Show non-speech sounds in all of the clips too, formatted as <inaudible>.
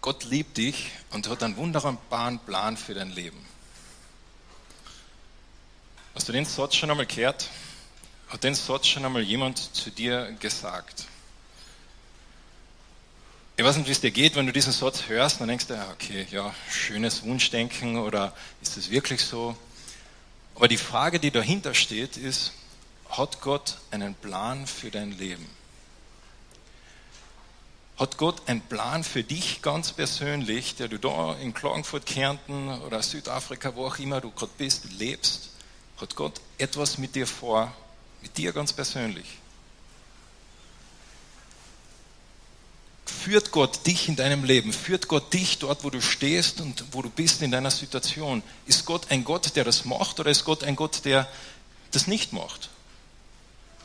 Gott liebt dich und hat einen wunderbaren Plan für dein Leben. Hast du den Satz schon einmal gehört? Hat den Satz schon einmal jemand zu dir gesagt? Ich weiß nicht, wie es dir geht, wenn du diesen Satz hörst, dann denkst du, okay, ja, schönes Wunschdenken oder ist es wirklich so? Aber die Frage, die dahinter steht, ist, hat Gott einen Plan für dein Leben? Hat Gott einen Plan für dich ganz persönlich, der du da in Klagenfurt, Kärnten oder Südafrika, wo auch immer du gerade bist, lebst? Hat Gott etwas mit dir vor, mit dir ganz persönlich? Führt Gott dich in deinem Leben? Führt Gott dich dort, wo du stehst und wo du bist in deiner Situation? Ist Gott ein Gott, der das macht oder ist Gott ein Gott, der das nicht macht?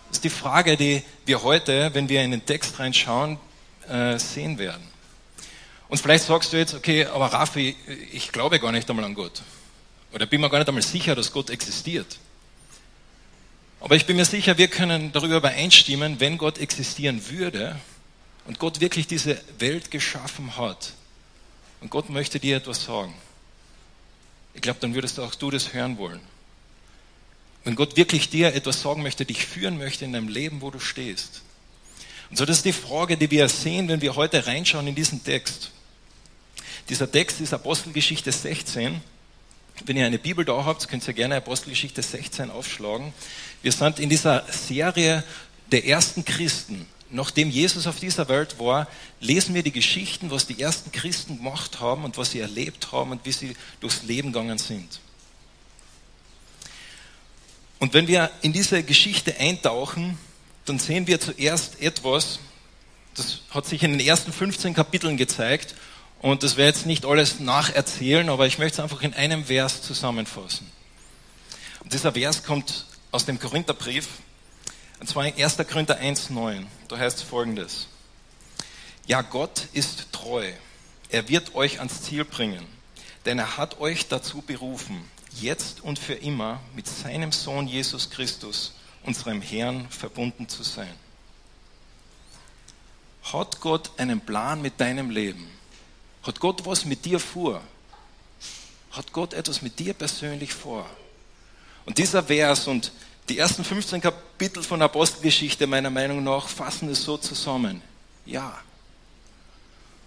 Das ist die Frage, die wir heute, wenn wir in den Text reinschauen, äh, sehen werden. Und vielleicht sagst du jetzt, okay, aber Raffi, ich glaube gar nicht einmal an Gott. Oder bin mir gar nicht einmal sicher, dass Gott existiert. Aber ich bin mir sicher, wir können darüber übereinstimmen, wenn Gott existieren würde und Gott wirklich diese Welt geschaffen hat und Gott möchte dir etwas sagen. Ich glaube, dann würdest auch du das hören wollen. Wenn Gott wirklich dir etwas sagen möchte, dich führen möchte in deinem Leben, wo du stehst. Und so, das ist die Frage, die wir sehen, wenn wir heute reinschauen in diesen Text. Dieser Text ist Apostelgeschichte 16. Wenn ihr eine Bibel da habt, könnt ihr gerne Apostelgeschichte 16 aufschlagen. Wir sind in dieser Serie der ersten Christen. Nachdem Jesus auf dieser Welt war, lesen wir die Geschichten, was die ersten Christen gemacht haben und was sie erlebt haben und wie sie durchs Leben gegangen sind. Und wenn wir in diese Geschichte eintauchen, dann sehen wir zuerst etwas, das hat sich in den ersten 15 Kapiteln gezeigt und das werde jetzt nicht alles nacherzählen, aber ich möchte es einfach in einem Vers zusammenfassen. Und dieser Vers kommt aus dem Korintherbrief, und zwar in 1. Korinther 1,9. Da heißt es folgendes. Ja, Gott ist treu. Er wird euch ans Ziel bringen, denn er hat euch dazu berufen, jetzt und für immer mit seinem Sohn Jesus Christus, unserem Herrn, verbunden zu sein. Hat Gott einen Plan mit deinem Leben? Hat Gott was mit dir vor? Hat Gott etwas mit dir persönlich vor? Und dieser Vers und die ersten 15 Kapitel von Apostelgeschichte meiner Meinung nach fassen es so zusammen. Ja.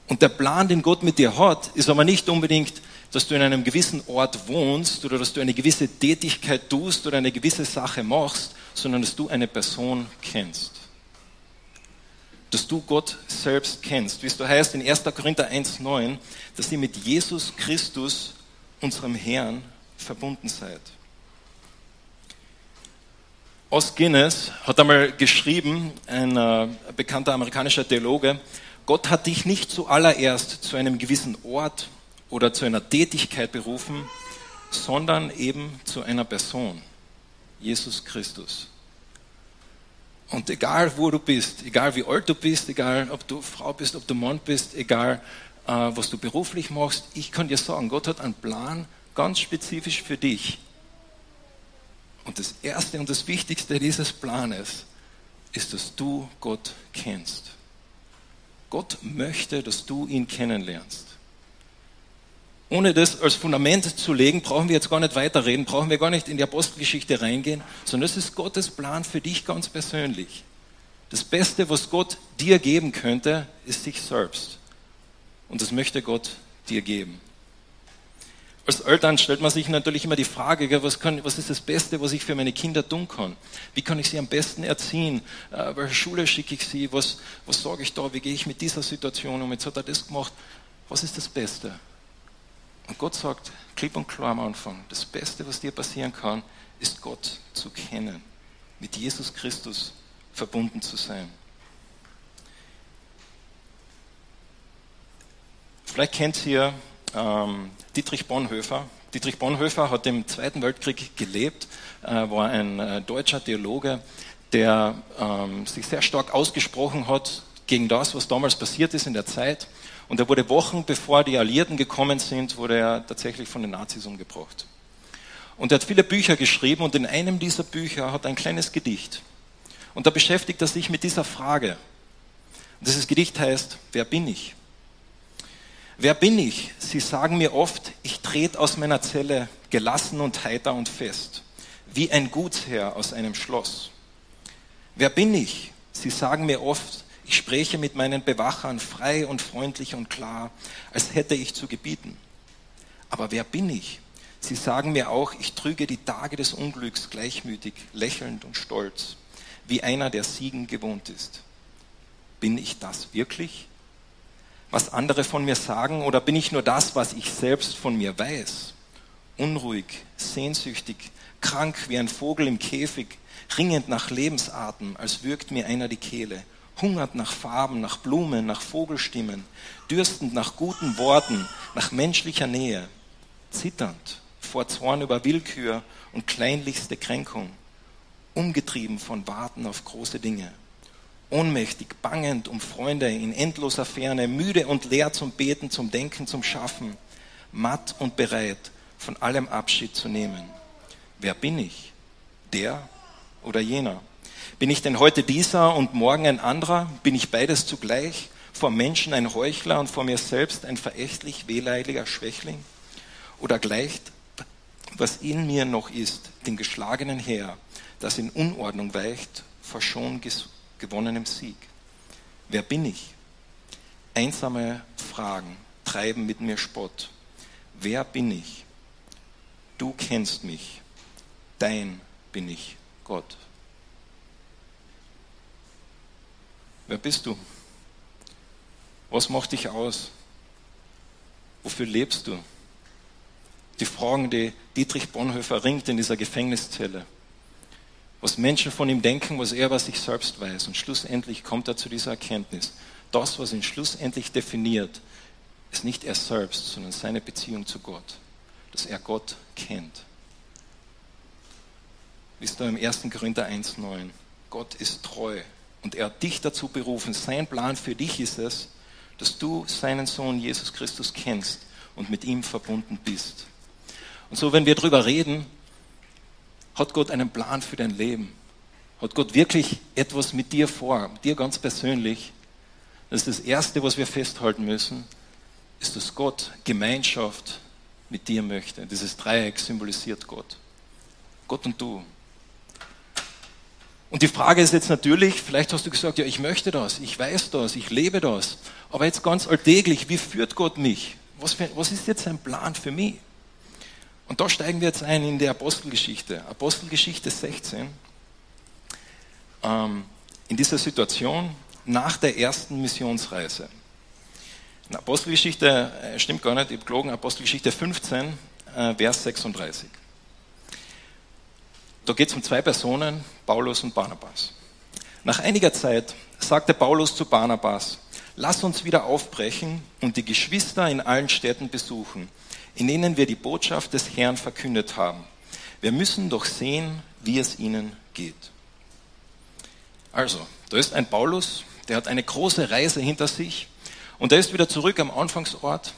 Und der Plan, den Gott mit dir hat, ist aber nicht unbedingt dass du in einem gewissen Ort wohnst oder dass du eine gewisse Tätigkeit tust oder eine gewisse Sache machst, sondern dass du eine Person kennst. Dass du Gott selbst kennst. Wie es da heißt in 1. Korinther 1,9, dass ihr mit Jesus Christus, unserem Herrn, verbunden seid. Os Guinness hat einmal geschrieben, ein äh, bekannter amerikanischer Theologe, Gott hat dich nicht zuallererst zu einem gewissen Ort oder zu einer Tätigkeit berufen, sondern eben zu einer Person, Jesus Christus. Und egal wo du bist, egal wie alt du bist, egal ob du Frau bist, ob du Mann bist, egal äh, was du beruflich machst, ich kann dir sagen, Gott hat einen Plan ganz spezifisch für dich. Und das Erste und das Wichtigste dieses Planes ist, dass du Gott kennst. Gott möchte, dass du ihn kennenlernst. Ohne das als Fundament zu legen, brauchen wir jetzt gar nicht weiterreden, brauchen wir gar nicht in die Apostelgeschichte reingehen, sondern das ist Gottes Plan für dich ganz persönlich. Das Beste, was Gott dir geben könnte, ist sich selbst. Und das möchte Gott dir geben. Als Eltern stellt man sich natürlich immer die Frage, was, kann, was, ist das Beste, was ich für meine Kinder tun kann? Wie kann ich sie am besten erziehen? Äh, welche Schule schicke ich sie? Was, was sage ich da? Wie gehe ich mit dieser Situation um? Jetzt hat er das gemacht. Was ist das Beste? Und Gott sagt klipp und klar am Anfang, das Beste, was dir passieren kann, ist Gott zu kennen, mit Jesus Christus verbunden zu sein. Vielleicht kennt ihr ähm, Dietrich Bonhoeffer. Dietrich Bonhoeffer hat im Zweiten Weltkrieg gelebt, äh, war ein äh, deutscher Theologe, der ähm, sich sehr stark ausgesprochen hat gegen das, was damals passiert ist in der Zeit. Und er wurde Wochen bevor die Alliierten gekommen sind, wurde er tatsächlich von den Nazis umgebracht. Und er hat viele Bücher geschrieben und in einem dieser Bücher hat er ein kleines Gedicht. Und da beschäftigt er sich mit dieser Frage. Und dieses Gedicht heißt, wer bin ich? Wer bin ich? Sie sagen mir oft, ich trete aus meiner Zelle gelassen und heiter und fest, wie ein Gutsherr aus einem Schloss. Wer bin ich? Sie sagen mir oft, ich spreche mit meinen Bewachern frei und freundlich und klar, als hätte ich zu gebieten. Aber wer bin ich? Sie sagen mir auch, ich trüge die Tage des Unglücks gleichmütig, lächelnd und stolz, wie einer, der Siegen gewohnt ist. Bin ich das wirklich? was andere von mir sagen oder bin ich nur das, was ich selbst von mir weiß? Unruhig, sehnsüchtig, krank wie ein Vogel im Käfig, ringend nach Lebensarten, als würgt mir einer die Kehle, hungert nach Farben, nach Blumen, nach Vogelstimmen, dürstend nach guten Worten, nach menschlicher Nähe, zitternd vor Zorn über Willkür und kleinlichste Kränkung, umgetrieben von Warten auf große Dinge ohnmächtig, bangend um Freunde in endloser Ferne, müde und leer zum Beten, zum Denken, zum Schaffen, matt und bereit, von allem Abschied zu nehmen. Wer bin ich? Der oder jener? Bin ich denn heute dieser und morgen ein anderer? Bin ich beides zugleich? Vor Menschen ein Heuchler und vor mir selbst ein verächtlich wehleidiger Schwächling? Oder gleicht, was in mir noch ist, dem geschlagenen Heer, das in Unordnung weicht, vor schon gewonnenem Sieg. Wer bin ich? Einsame Fragen treiben mit mir Spott. Wer bin ich? Du kennst mich. Dein bin ich, Gott. Wer bist du? Was macht dich aus? Wofür lebst du? Die Fragen, die Dietrich Bonhoeffer ringt in dieser Gefängniszelle was Menschen von ihm denken, was er über sich selbst weiß. Und schlussendlich kommt er zu dieser Erkenntnis. Das, was ihn schlussendlich definiert, ist nicht er selbst, sondern seine Beziehung zu Gott. Dass er Gott kennt. Wisst ihr im 1. Korinther 1,9? Gott ist treu und er hat dich dazu berufen. Sein Plan für dich ist es, dass du seinen Sohn Jesus Christus kennst und mit ihm verbunden bist. Und so, wenn wir darüber reden, hat Gott einen Plan für dein Leben? Hat Gott wirklich etwas mit dir vor, mit dir ganz persönlich? Das ist das Erste, was wir festhalten müssen, ist, dass Gott Gemeinschaft mit dir möchte. Dieses Dreieck symbolisiert Gott. Gott und du. Und die Frage ist jetzt natürlich, vielleicht hast du gesagt, ja, ich möchte das, ich weiß das, ich lebe das. Aber jetzt ganz alltäglich, wie führt Gott mich? Was, für, was ist jetzt sein Plan für mich? Und da steigen wir jetzt ein in die Apostelgeschichte. Apostelgeschichte 16. Ähm, in dieser Situation nach der ersten Missionsreise. In Apostelgeschichte, äh, stimmt gar nicht, ich habe gelogen, Apostelgeschichte 15, äh, Vers 36. Da geht es um zwei Personen, Paulus und Barnabas. Nach einiger Zeit sagte Paulus zu Barnabas, lass uns wieder aufbrechen und die Geschwister in allen Städten besuchen in denen wir die Botschaft des Herrn verkündet haben. Wir müssen doch sehen, wie es ihnen geht. Also, da ist ein Paulus, der hat eine große Reise hinter sich und er ist wieder zurück am Anfangsort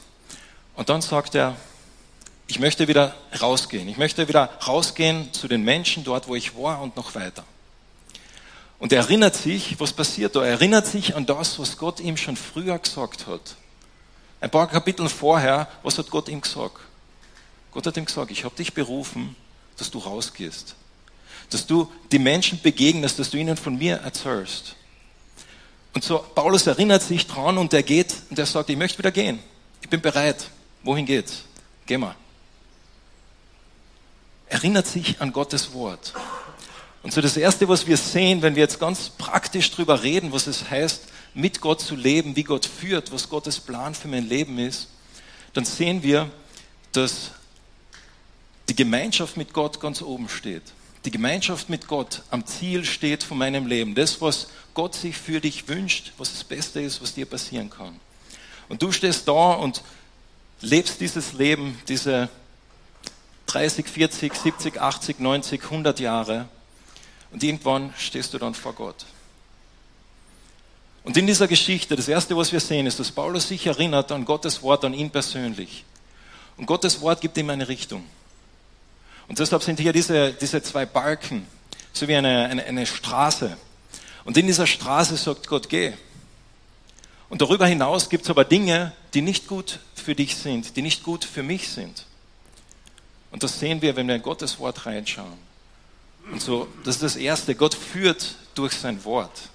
und dann sagt er, ich möchte wieder rausgehen. Ich möchte wieder rausgehen zu den Menschen dort, wo ich war und noch weiter. Und er erinnert sich, was passiert da? Er erinnert sich an das, was Gott ihm schon früher gesagt hat. Ein paar Kapitel vorher, was hat Gott ihm gesagt? Gott hat ihm gesagt, ich habe dich berufen, dass du rausgehst. Dass du die Menschen begegnest, dass du ihnen von mir erzählst. Und so, Paulus erinnert sich dran und er geht und er sagt, ich möchte wieder gehen. Ich bin bereit. Wohin geht's? Geh mal. Erinnert sich an Gottes Wort. Und so das Erste, was wir sehen, wenn wir jetzt ganz praktisch drüber reden, was es heißt, mit Gott zu leben, wie Gott führt, was Gottes Plan für mein Leben ist, dann sehen wir, dass die Gemeinschaft mit Gott ganz oben steht. Die Gemeinschaft mit Gott am Ziel steht von meinem Leben. Das, was Gott sich für dich wünscht, was das Beste ist, was dir passieren kann. Und du stehst da und lebst dieses Leben, diese 30, 40, 70, 80, 90, 100 Jahre. Und irgendwann stehst du dann vor Gott. Und in dieser Geschichte, das Erste, was wir sehen, ist, dass Paulus sich erinnert an Gottes Wort, an ihn persönlich. Und Gottes Wort gibt ihm eine Richtung. Und deshalb sind hier diese, diese zwei Balken, so wie eine, eine, eine Straße. Und in dieser Straße sagt Gott, geh. Und darüber hinaus gibt es aber Dinge, die nicht gut für dich sind, die nicht gut für mich sind. Und das sehen wir, wenn wir in Gottes Wort reinschauen. Und so, das ist das Erste. Gott führt durch sein Wort.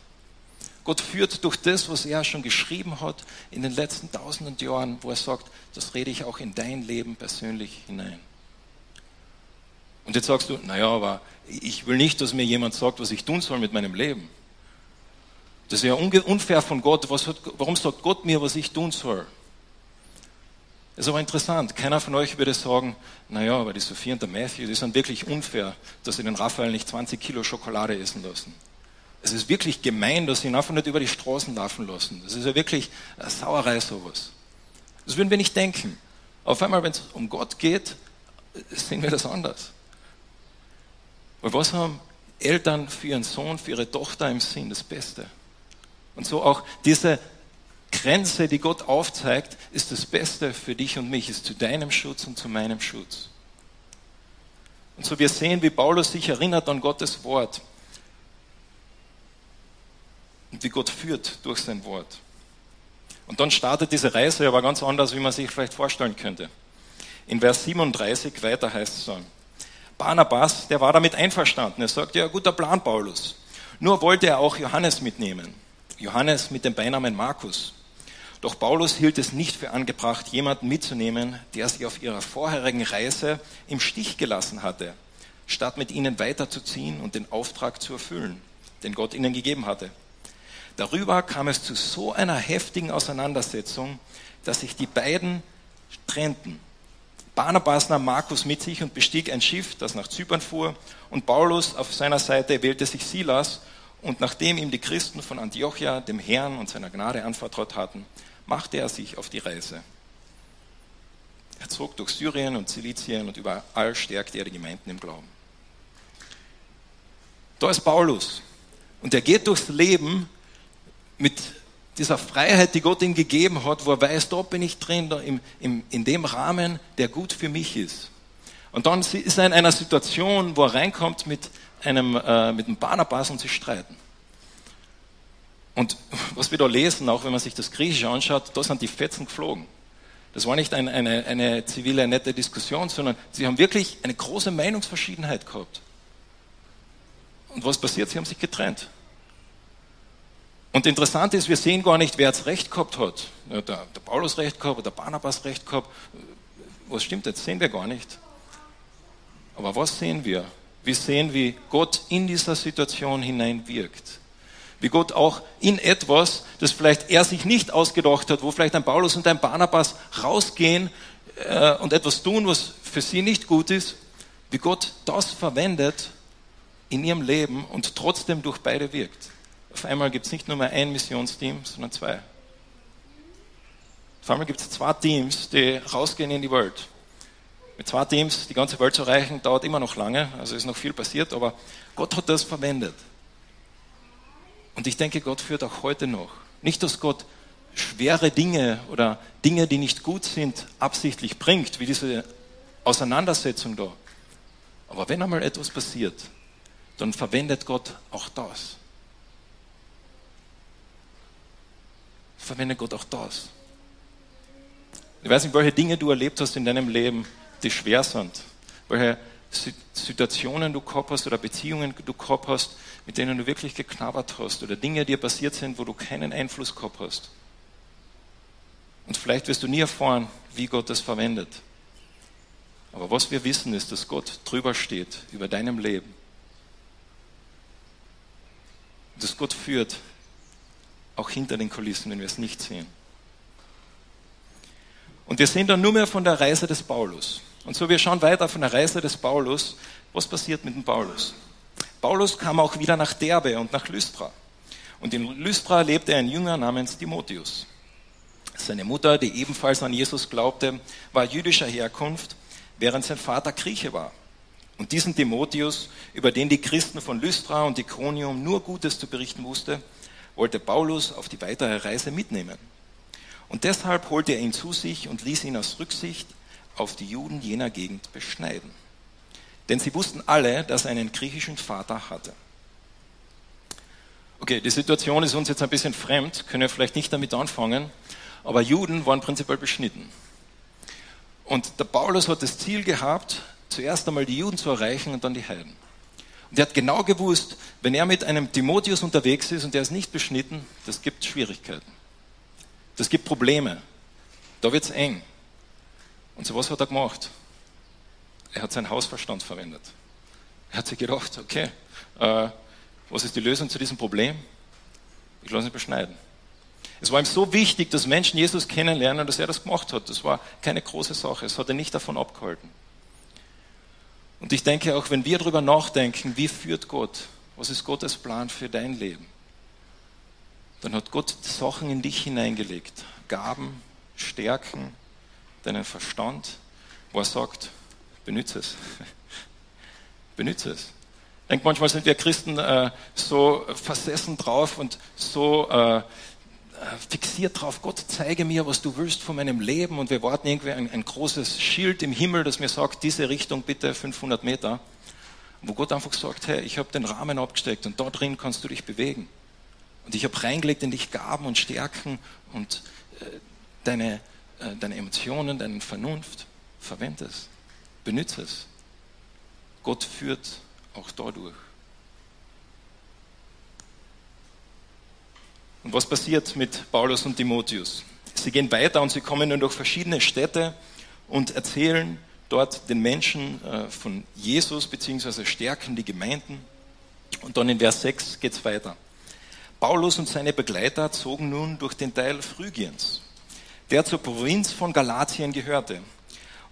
Gott führt durch das, was er schon geschrieben hat in den letzten tausenden Jahren, wo er sagt, das rede ich auch in dein Leben persönlich hinein. Und jetzt sagst du, naja, aber ich will nicht, dass mir jemand sagt, was ich tun soll mit meinem Leben. Das ist ja unfair von Gott. Hat, warum sagt Gott mir, was ich tun soll? Ist aber interessant. Keiner von euch würde sagen, naja, aber die Sophie und der Matthew, die sind wirklich unfair, dass sie den Raphael nicht 20 Kilo Schokolade essen lassen. Es ist wirklich gemein, dass sie ihn einfach nicht über die Straßen laufen lassen. Das ist ja wirklich eine Sauerei sowas. Das würden wir nicht denken. Auf einmal, wenn es um Gott geht, sehen wir das anders. Weil was haben Eltern für ihren Sohn, für ihre Tochter im Sinn? Das Beste. Und so auch diese Grenze, die Gott aufzeigt, ist das Beste für dich und mich, ist zu deinem Schutz und zu meinem Schutz. Und so wir sehen, wie Paulus sich erinnert an Gottes Wort und wie Gott führt durch sein Wort. Und dann startet diese Reise aber ganz anders, wie man sich vielleicht vorstellen könnte. In Vers 37 weiter heißt es so, Barnabas, der war damit einverstanden. Er sagt, ja, guter Plan, Paulus. Nur wollte er auch Johannes mitnehmen. Johannes mit dem Beinamen Markus. Doch Paulus hielt es nicht für angebracht, jemanden mitzunehmen, der sich auf ihrer vorherigen Reise im Stich gelassen hatte, statt mit ihnen weiterzuziehen und den Auftrag zu erfüllen, den Gott ihnen gegeben hatte. Darüber kam es zu so einer heftigen Auseinandersetzung, dass sich die beiden trennten. Barnabas nahm Markus mit sich und bestieg ein Schiff, das nach Zypern fuhr, und Paulus auf seiner Seite wählte sich Silas und nachdem ihm die Christen von Antiochia dem Herrn und seiner Gnade anvertraut hatten, machte er sich auf die Reise. Er zog durch Syrien und Zilizien und überall stärkte er die Gemeinden im Glauben. Da ist Paulus und er geht durchs Leben mit dieser Freiheit, die Gott ihm gegeben hat, wo er weiß, da bin ich drin, da im, im, in dem Rahmen, der gut für mich ist. Und dann ist er in einer Situation, wo er reinkommt mit einem, äh, mit einem Barnabas und sie streiten. Und was wir da lesen, auch wenn man sich das Griechische anschaut, da sind die Fetzen geflogen. Das war nicht eine, eine, eine zivile, nette Diskussion, sondern sie haben wirklich eine große Meinungsverschiedenheit gehabt. Und was passiert? Sie haben sich getrennt. Und interessant ist, wir sehen gar nicht, wer jetzt Recht gehabt hat. Der, der Paulus Recht gehabt, oder der Barnabas Recht gehabt. Was stimmt jetzt? Sehen wir gar nicht. Aber was sehen wir? Wir sehen, wie Gott in dieser Situation hineinwirkt. Wie Gott auch in etwas, das vielleicht er sich nicht ausgedacht hat, wo vielleicht ein Paulus und ein Barnabas rausgehen äh, und etwas tun, was für sie nicht gut ist, wie Gott das verwendet in ihrem Leben und trotzdem durch beide wirkt. Auf einmal gibt es nicht nur mehr ein Missionsteam, sondern zwei. Auf einmal gibt es zwei Teams, die rausgehen in die Welt mit zwei Teams die ganze Welt zu erreichen, dauert immer noch lange, also ist noch viel passiert, aber Gott hat das verwendet. Und ich denke, Gott führt auch heute noch. Nicht, dass Gott schwere Dinge oder Dinge, die nicht gut sind, absichtlich bringt, wie diese Auseinandersetzung da. Aber wenn einmal etwas passiert, dann verwendet Gott auch das. Verwendet Gott auch das. Ich weiß nicht, welche Dinge du erlebt hast in deinem Leben, die schwer sind, welche Situationen du gehabt hast oder Beziehungen du gehabt hast, mit denen du wirklich geknabbert hast oder Dinge dir passiert sind, wo du keinen Einfluss gehabt hast. Und vielleicht wirst du nie erfahren, wie Gott das verwendet. Aber was wir wissen, ist, dass Gott drüber steht über deinem Leben. Dass Gott führt, auch hinter den Kulissen, wenn wir es nicht sehen. Und wir sehen dann nur mehr von der Reise des Paulus. Und so, wir schauen weiter von der Reise des Paulus. Was passiert mit dem Paulus? Paulus kam auch wieder nach Derbe und nach Lystra. Und in Lystra lebte ein Jünger namens Timotheus. Seine Mutter, die ebenfalls an Jesus glaubte, war jüdischer Herkunft, während sein Vater Grieche war. Und diesen Timotheus, über den die Christen von Lystra und Iconium nur Gutes zu berichten wusste, wollte Paulus auf die weitere Reise mitnehmen. Und deshalb holte er ihn zu sich und ließ ihn aus Rücksicht auf die Juden jener Gegend beschneiden. Denn sie wussten alle, dass er einen griechischen Vater hatte. Okay, die Situation ist uns jetzt ein bisschen fremd, können wir vielleicht nicht damit anfangen, aber Juden waren prinzipiell beschnitten. Und der Paulus hat das Ziel gehabt, zuerst einmal die Juden zu erreichen und dann die Heiden. Und er hat genau gewusst, wenn er mit einem Timotheus unterwegs ist und der ist nicht beschnitten, das gibt Schwierigkeiten. Das gibt Probleme. Da wird es eng. Und so was hat er gemacht? Er hat seinen Hausverstand verwendet. Er hat sich gedacht, okay, äh, was ist die Lösung zu diesem Problem? Ich lasse mich beschneiden. Es war ihm so wichtig, dass Menschen Jesus kennenlernen, dass er das gemacht hat. Das war keine große Sache. Es hat ihn nicht davon abgehalten. Und ich denke auch, wenn wir darüber nachdenken, wie führt Gott, was ist Gottes Plan für dein Leben, dann hat Gott Sachen in dich hineingelegt, Gaben, Stärken, deinen Verstand, wo er sagt, benütze es. <laughs> benütze es. Ich manchmal sind wir Christen äh, so versessen drauf und so äh, fixiert drauf, Gott, zeige mir, was du willst von meinem Leben und wir warten irgendwie ein, ein großes Schild im Himmel, das mir sagt, diese Richtung bitte 500 Meter, wo Gott einfach sagt, hey, ich habe den Rahmen abgesteckt und da drin kannst du dich bewegen. Und ich habe reingelegt in dich Gaben und Stärken und äh, deine, äh, deine Emotionen, deine Vernunft. Verwende es, benütze es. Gott führt auch dadurch. Und was passiert mit Paulus und Timotheus? Sie gehen weiter und sie kommen dann durch verschiedene Städte und erzählen dort den Menschen äh, von Jesus beziehungsweise stärken die Gemeinden. Und dann in Vers 6 geht es weiter. Paulus und seine Begleiter zogen nun durch den Teil Phrygiens, der zur Provinz von Galatien gehörte.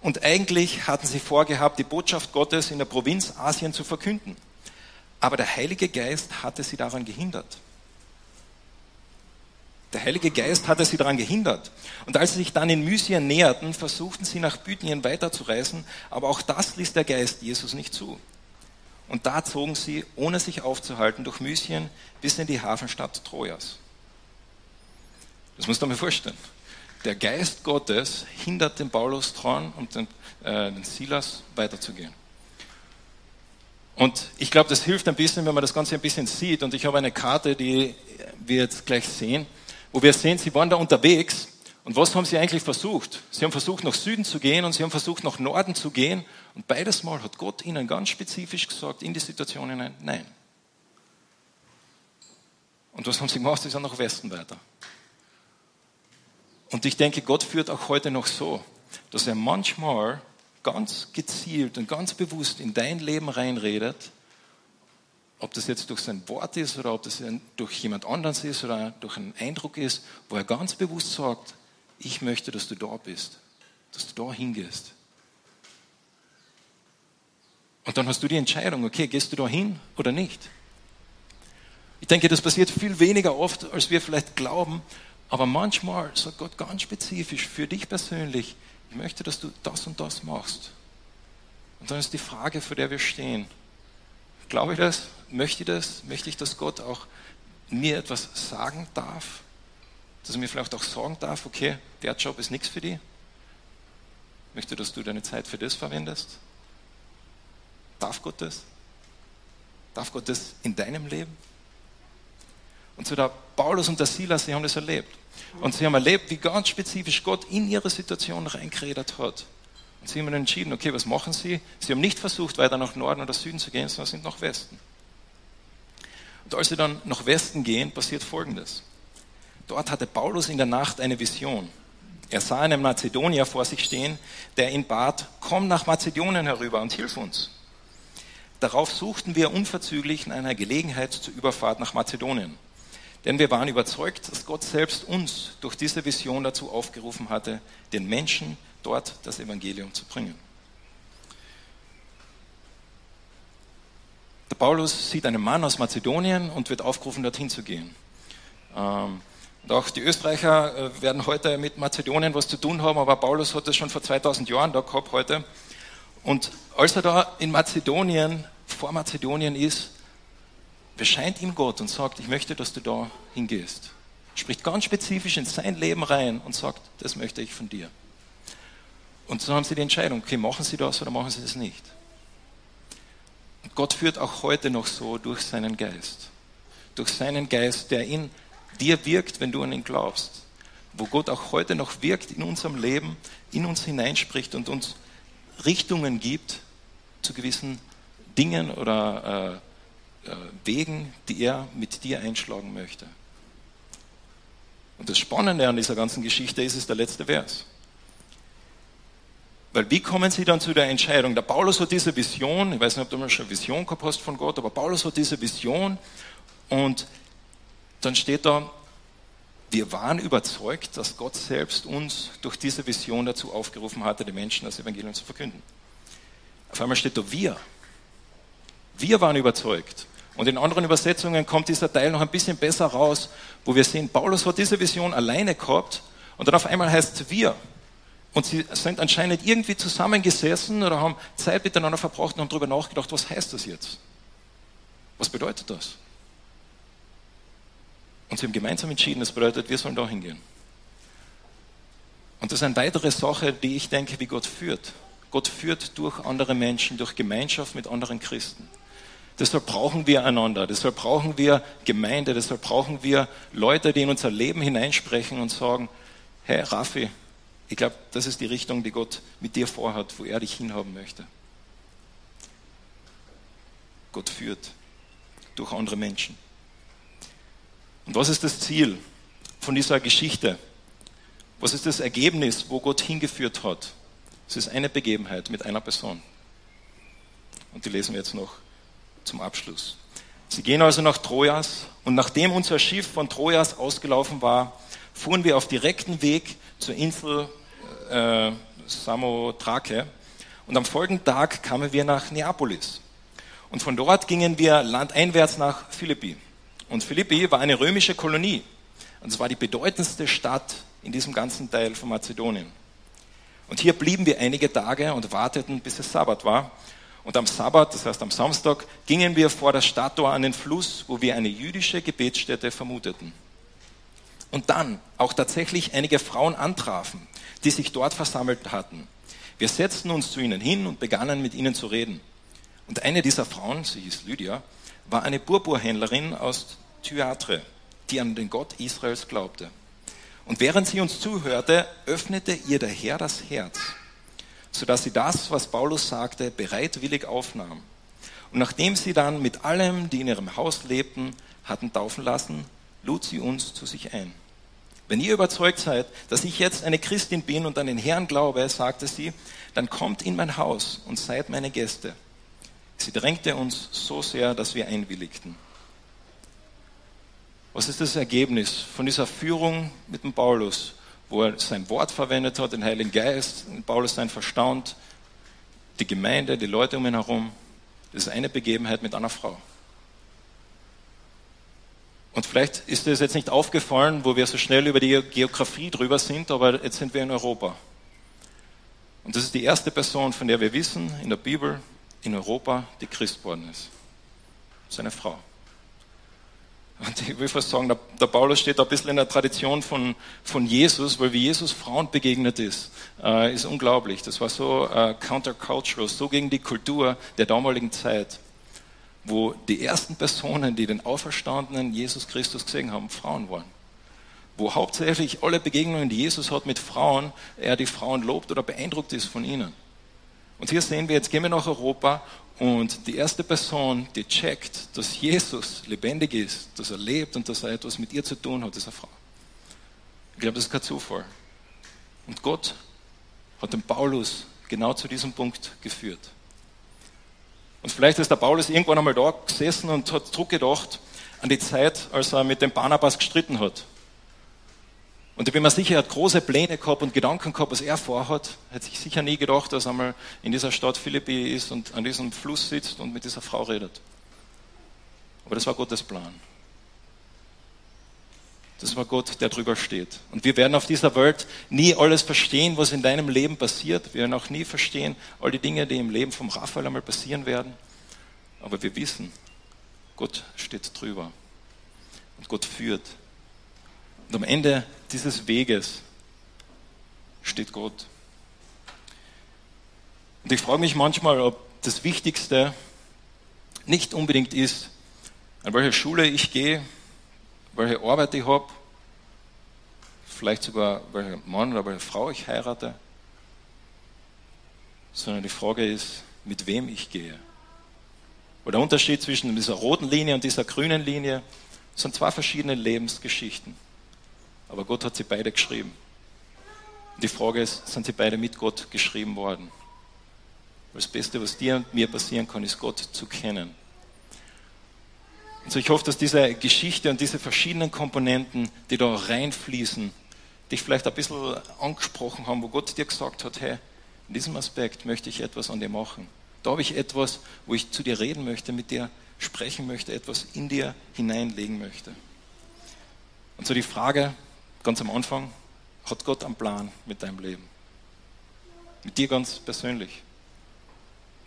Und eigentlich hatten sie vorgehabt, die Botschaft Gottes in der Provinz Asien zu verkünden. Aber der Heilige Geist hatte sie daran gehindert. Der Heilige Geist hatte sie daran gehindert. Und als sie sich dann in Mysien näherten, versuchten sie nach Bithynien weiterzureisen, aber auch das ließ der Geist Jesus nicht zu. Und da zogen sie, ohne sich aufzuhalten, durch Mysien bis in die Hafenstadt Trojas. Das musst du mir vorstellen. Der Geist Gottes hindert den Paulus daran und den, äh, den Silas weiterzugehen. Und ich glaube, das hilft ein bisschen, wenn man das Ganze ein bisschen sieht. Und ich habe eine Karte, die wir jetzt gleich sehen wo wir sehen, sie waren da unterwegs. Und was haben sie eigentlich versucht? Sie haben versucht, nach Süden zu gehen und sie haben versucht, nach Norden zu gehen. Und beides Mal hat Gott ihnen ganz spezifisch gesagt, in die Situation hinein, nein. Und was haben sie gemacht? Sie sind nach Westen weiter. Und ich denke, Gott führt auch heute noch so, dass er manchmal ganz gezielt und ganz bewusst in dein Leben reinredet ob das jetzt durch sein Wort ist oder ob das durch jemand anderes ist oder durch einen Eindruck ist, wo er ganz bewusst sagt, ich möchte, dass du da bist, dass du da hingehst. Und dann hast du die Entscheidung, okay, gehst du da hin oder nicht? Ich denke, das passiert viel weniger oft, als wir vielleicht glauben, aber manchmal sagt Gott ganz spezifisch für dich persönlich, ich möchte, dass du das und das machst. Und dann ist die Frage, vor der wir stehen, glaube ich das? möchte ich das? Möchte ich, dass Gott auch mir etwas sagen darf? Dass er mir vielleicht auch sagen darf, okay, der Job ist nichts für dich? Möchte, dass du deine Zeit für das verwendest? Darf Gott das? Darf Gott das in deinem Leben? Und so der Paulus und der Silas, sie haben das erlebt. Und sie haben erlebt, wie ganz spezifisch Gott in ihre Situation reingeredet hat. Und sie haben entschieden, okay, was machen sie? Sie haben nicht versucht, weiter nach Norden oder Süden zu gehen, sondern sind nach Westen. Und als sie dann nach Westen gehen, passiert Folgendes. Dort hatte Paulus in der Nacht eine Vision. Er sah einen Mazedonier vor sich stehen, der ihn bat, komm nach Mazedonien herüber und hilf uns. Darauf suchten wir unverzüglich nach einer Gelegenheit zur Überfahrt nach Mazedonien. Denn wir waren überzeugt, dass Gott selbst uns durch diese Vision dazu aufgerufen hatte, den Menschen dort das Evangelium zu bringen. Der Paulus sieht einen Mann aus Mazedonien und wird aufgerufen, dorthin zu gehen. Ähm, und auch die Österreicher äh, werden heute mit Mazedonien was zu tun haben, aber Paulus hat das schon vor 2000 Jahren da gehabt heute. Und als er da in Mazedonien, vor Mazedonien ist, bescheint ihm Gott und sagt, ich möchte, dass du da hingehst. Spricht ganz spezifisch in sein Leben rein und sagt, das möchte ich von dir. Und so haben sie die Entscheidung, okay, machen sie das oder machen sie das nicht. Gott führt auch heute noch so durch seinen Geist. Durch seinen Geist, der in dir wirkt, wenn du an ihn glaubst. wo Gott auch heute noch wirkt in unserem Leben, in uns hineinspricht und uns Richtungen gibt zu gewissen Dingen oder äh, Wegen, die er mit dir einschlagen möchte. Und das Spannende an dieser ganzen Geschichte ist, ist der letzte Vers. Weil wie kommen sie dann zu der Entscheidung? Der Paulus hat diese Vision, ich weiß nicht, ob du mal schon eine Vision gehabt hast von Gott, aber Paulus hat diese Vision und dann steht da, wir waren überzeugt, dass Gott selbst uns durch diese Vision dazu aufgerufen hatte, den Menschen das Evangelium zu verkünden. Auf einmal steht da wir. Wir waren überzeugt. Und in anderen Übersetzungen kommt dieser Teil noch ein bisschen besser raus, wo wir sehen, Paulus hat diese Vision alleine gehabt und dann auf einmal heißt es wir. Und sie sind anscheinend irgendwie zusammengesessen oder haben Zeit miteinander verbracht und haben darüber nachgedacht, was heißt das jetzt? Was bedeutet das? Und sie haben gemeinsam entschieden, das bedeutet, wir sollen da hingehen. Und das ist eine weitere Sache, die ich denke, wie Gott führt. Gott führt durch andere Menschen, durch Gemeinschaft mit anderen Christen. Deshalb brauchen wir einander, deshalb brauchen wir Gemeinde, deshalb brauchen wir Leute, die in unser Leben hineinsprechen und sagen, hey Raffi, ich glaube, das ist die Richtung, die Gott mit dir vorhat, wo er dich hinhaben möchte. Gott führt durch andere Menschen. Und was ist das Ziel von dieser Geschichte? Was ist das Ergebnis, wo Gott hingeführt hat? Es ist eine Begebenheit mit einer Person. Und die lesen wir jetzt noch zum Abschluss. Sie gehen also nach Trojas und nachdem unser Schiff von Trojas ausgelaufen war, fuhren wir auf direkten Weg zur Insel äh, Samothrake und am folgenden Tag kamen wir nach Neapolis. Und von dort gingen wir landeinwärts nach Philippi. Und Philippi war eine römische Kolonie. Und es war die bedeutendste Stadt in diesem ganzen Teil von Mazedonien. Und hier blieben wir einige Tage und warteten, bis es Sabbat war. Und am Sabbat, das heißt am Samstag, gingen wir vor das Stadttor an den Fluss, wo wir eine jüdische Gebetsstätte vermuteten und dann auch tatsächlich einige Frauen antrafen, die sich dort versammelt hatten. Wir setzten uns zu ihnen hin und begannen mit ihnen zu reden. Und eine dieser Frauen, sie hieß Lydia, war eine Purpurhändlerin aus Thyatre, die an den Gott Israels glaubte. Und während sie uns zuhörte, öffnete ihr der Herr das Herz, sodass sie das, was Paulus sagte, bereitwillig aufnahm. Und nachdem sie dann mit allem, die in ihrem Haus lebten, hatten taufen lassen, lud sie uns zu sich ein. Wenn ihr überzeugt seid, dass ich jetzt eine Christin bin und an den Herrn glaube, sagte sie, dann kommt in mein Haus und seid meine Gäste. Sie drängte uns so sehr, dass wir einwilligten. Was ist das Ergebnis von dieser Führung mit dem Paulus, wo er sein Wort verwendet hat, den Heiligen Geist, Paulus sein Verstand, die Gemeinde, die Leute um ihn herum? Das ist eine Begebenheit mit einer Frau. Und vielleicht ist es jetzt nicht aufgefallen, wo wir so schnell über die Geografie drüber sind, aber jetzt sind wir in Europa. Und das ist die erste Person, von der wir wissen in der Bibel, in Europa, die Christ worden ist. Seine Frau. Und ich will fast sagen, der, Paulus steht ein bisschen in der Tradition von, von Jesus, weil wie Jesus Frauen begegnet ist, äh, ist unglaublich. Das war so äh, countercultural, so gegen die Kultur der damaligen Zeit wo die ersten Personen, die den auferstandenen Jesus Christus gesehen haben, Frauen waren. Wo hauptsächlich alle Begegnungen, die Jesus hat mit Frauen, er die Frauen lobt oder beeindruckt ist von ihnen. Und hier sehen wir, jetzt gehen wir nach Europa und die erste Person, die checkt, dass Jesus lebendig ist, dass er lebt und dass er etwas mit ihr zu tun hat, ist eine Frau. Ich glaube, das ist kein Zufall. Und Gott hat den Paulus genau zu diesem Punkt geführt. Und vielleicht ist der Paulus irgendwann einmal da gesessen und hat zurückgedacht an die Zeit, als er mit dem Barnabas gestritten hat. Und ich bin mir sicher, er hat große Pläne gehabt und Gedanken gehabt, was er vorhat. Er hat sich sicher nie gedacht, dass er einmal in dieser Stadt Philippi ist und an diesem Fluss sitzt und mit dieser Frau redet. Aber das war Gottes Plan. Das war Gott, der drüber steht. Und wir werden auf dieser Welt nie alles verstehen, was in deinem Leben passiert. Wir werden auch nie verstehen, all die Dinge, die im Leben vom Raphael einmal passieren werden. Aber wir wissen, Gott steht drüber. Und Gott führt. Und am Ende dieses Weges steht Gott. Und ich frage mich manchmal, ob das Wichtigste nicht unbedingt ist, an welche Schule ich gehe, welche Arbeit ich habe. vielleicht sogar, welcher Mann oder welche Frau ich heirate, sondern die Frage ist, mit wem ich gehe. Und der Unterschied zwischen dieser roten Linie und dieser grünen Linie sind zwei verschiedene Lebensgeschichten. Aber Gott hat sie beide geschrieben. Und die Frage ist, sind sie beide mit Gott geschrieben worden? Das Beste, was dir und mir passieren kann, ist Gott zu kennen. Also ich hoffe, dass diese Geschichte und diese verschiedenen Komponenten, die da reinfließen, dich vielleicht ein bisschen angesprochen haben, wo Gott dir gesagt hat, hey, in diesem Aspekt möchte ich etwas an dir machen. Da habe ich etwas, wo ich zu dir reden möchte, mit dir sprechen möchte, etwas in dir hineinlegen möchte. Und so die Frage ganz am Anfang, hat Gott einen Plan mit deinem Leben? Mit dir ganz persönlich?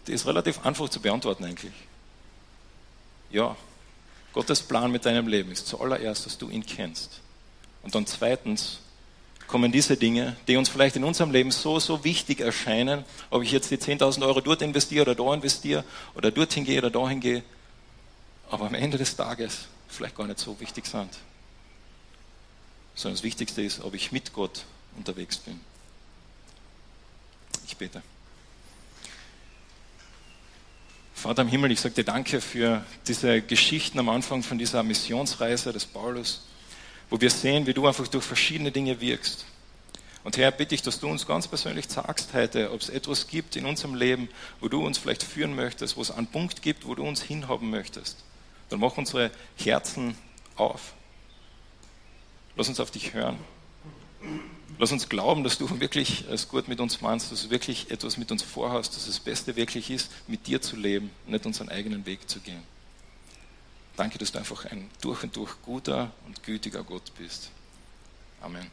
Die ist relativ einfach zu beantworten eigentlich. Ja, Gottes Plan mit deinem Leben ist zuallererst, dass du ihn kennst. Und dann zweitens, kommen diese Dinge, die uns vielleicht in unserem Leben so, so wichtig erscheinen, ob ich jetzt die 10.000 Euro dort investiere oder da investiere oder dorthin gehe oder dahin gehe, aber am Ende des Tages vielleicht gar nicht so wichtig sind. Sondern das Wichtigste ist, ob ich mit Gott unterwegs bin. Ich bete. Vater im Himmel, ich sage dir danke für diese Geschichten am Anfang von dieser Missionsreise des Paulus wo wir sehen, wie du einfach durch verschiedene Dinge wirkst. Und Herr, bitte ich, dass du uns ganz persönlich sagst heute, ob es etwas gibt in unserem Leben, wo du uns vielleicht führen möchtest, wo es einen Punkt gibt, wo du uns hinhaben möchtest. Dann mach unsere Herzen auf. Lass uns auf dich hören. Lass uns glauben, dass du wirklich es gut mit uns meinst, dass du wirklich etwas mit uns vorhast, dass das Beste wirklich ist, mit dir zu leben, nicht unseren eigenen Weg zu gehen. Danke, dass du einfach ein durch und durch guter und gütiger Gott bist. Amen.